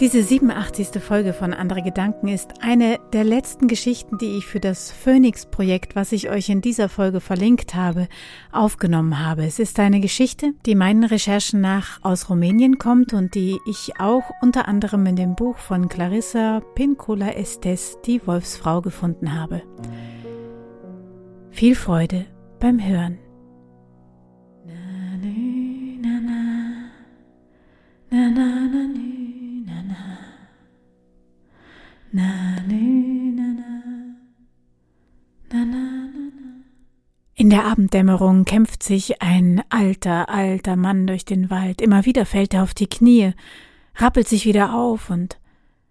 Diese 87. Folge von Andere Gedanken ist eine der letzten Geschichten, die ich für das Phoenix-Projekt, was ich euch in dieser Folge verlinkt habe, aufgenommen habe. Es ist eine Geschichte, die meinen Recherchen nach aus Rumänien kommt und die ich auch unter anderem in dem Buch von Clarissa Pincola Estes, die Wolfsfrau, gefunden habe. Viel Freude beim Hören. In der Abenddämmerung kämpft sich ein alter, alter Mann durch den Wald. Immer wieder fällt er auf die Knie, rappelt sich wieder auf und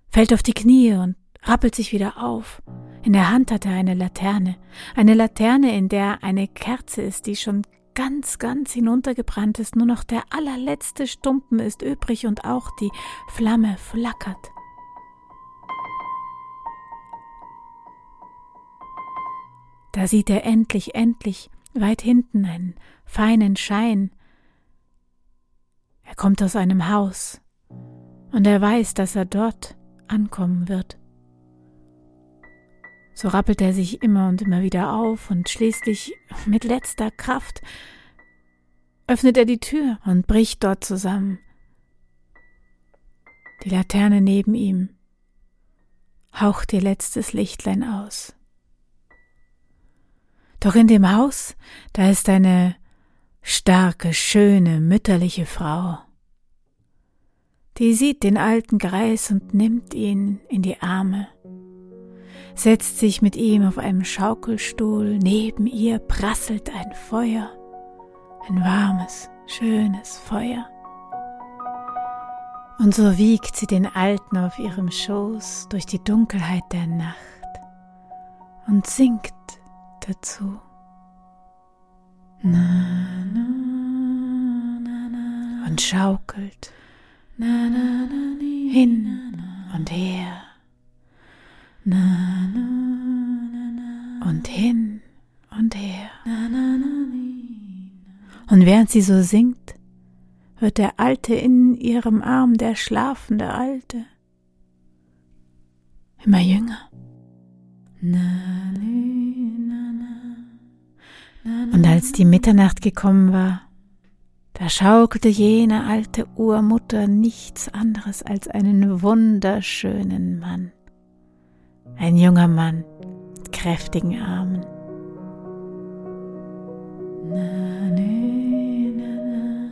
fällt auf die Knie und rappelt sich wieder auf. In der Hand hat er eine Laterne, eine Laterne, in der eine Kerze ist, die schon ganz, ganz hinuntergebrannt ist, nur noch der allerletzte Stumpen ist übrig und auch die Flamme flackert. Da sieht er endlich, endlich weit hinten einen feinen Schein. Er kommt aus einem Haus und er weiß, dass er dort ankommen wird. So rappelt er sich immer und immer wieder auf und schließlich mit letzter Kraft öffnet er die Tür und bricht dort zusammen. Die Laterne neben ihm haucht ihr letztes Lichtlein aus. Doch in dem Haus, da ist eine starke, schöne, mütterliche Frau. Die sieht den alten Greis und nimmt ihn in die Arme, setzt sich mit ihm auf einem Schaukelstuhl, neben ihr prasselt ein Feuer, ein warmes, schönes Feuer. Und so wiegt sie den Alten auf ihrem Schoß durch die Dunkelheit der Nacht und singt na, na, und schaukelt. Hin und her. Und hin und her. Und während sie so singt, wird der Alte in ihrem Arm, der schlafende Alte, immer jünger. Na, als die Mitternacht gekommen war, da schaukelte jene alte Urmutter nichts anderes als einen wunderschönen Mann. Ein junger Mann mit kräftigen Armen. Ne, ne, ne.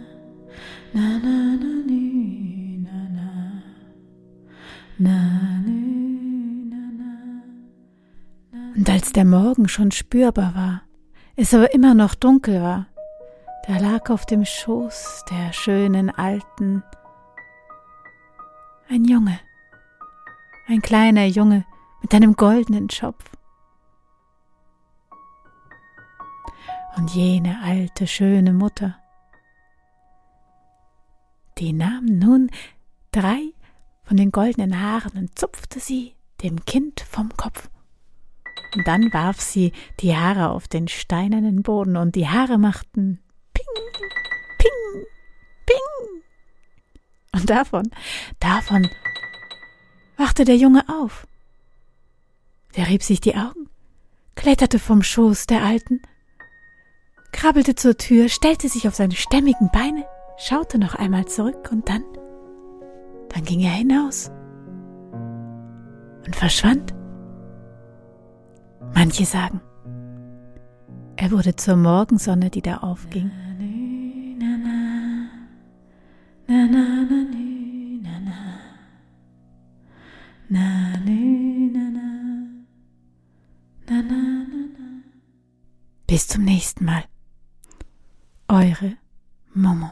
Und als der Morgen schon spürbar war, es aber immer noch dunkel war, da lag auf dem Schoß der schönen Alten ein Junge, ein kleiner Junge mit einem goldenen Schopf. Und jene alte, schöne Mutter, die nahm nun drei von den goldenen Haaren und zupfte sie dem Kind vom Kopf. Und dann warf sie die Haare auf den steinernen Boden und die Haare machten Ping, Ping, Ping. Und davon, davon wachte der Junge auf. Der rieb sich die Augen, kletterte vom Schoß der Alten, krabbelte zur Tür, stellte sich auf seine stämmigen Beine, schaute noch einmal zurück und dann, dann ging er hinaus und verschwand. Manche sagen, er wurde zur Morgensonne, die da aufging. Bis zum nächsten Mal. Eure Momo.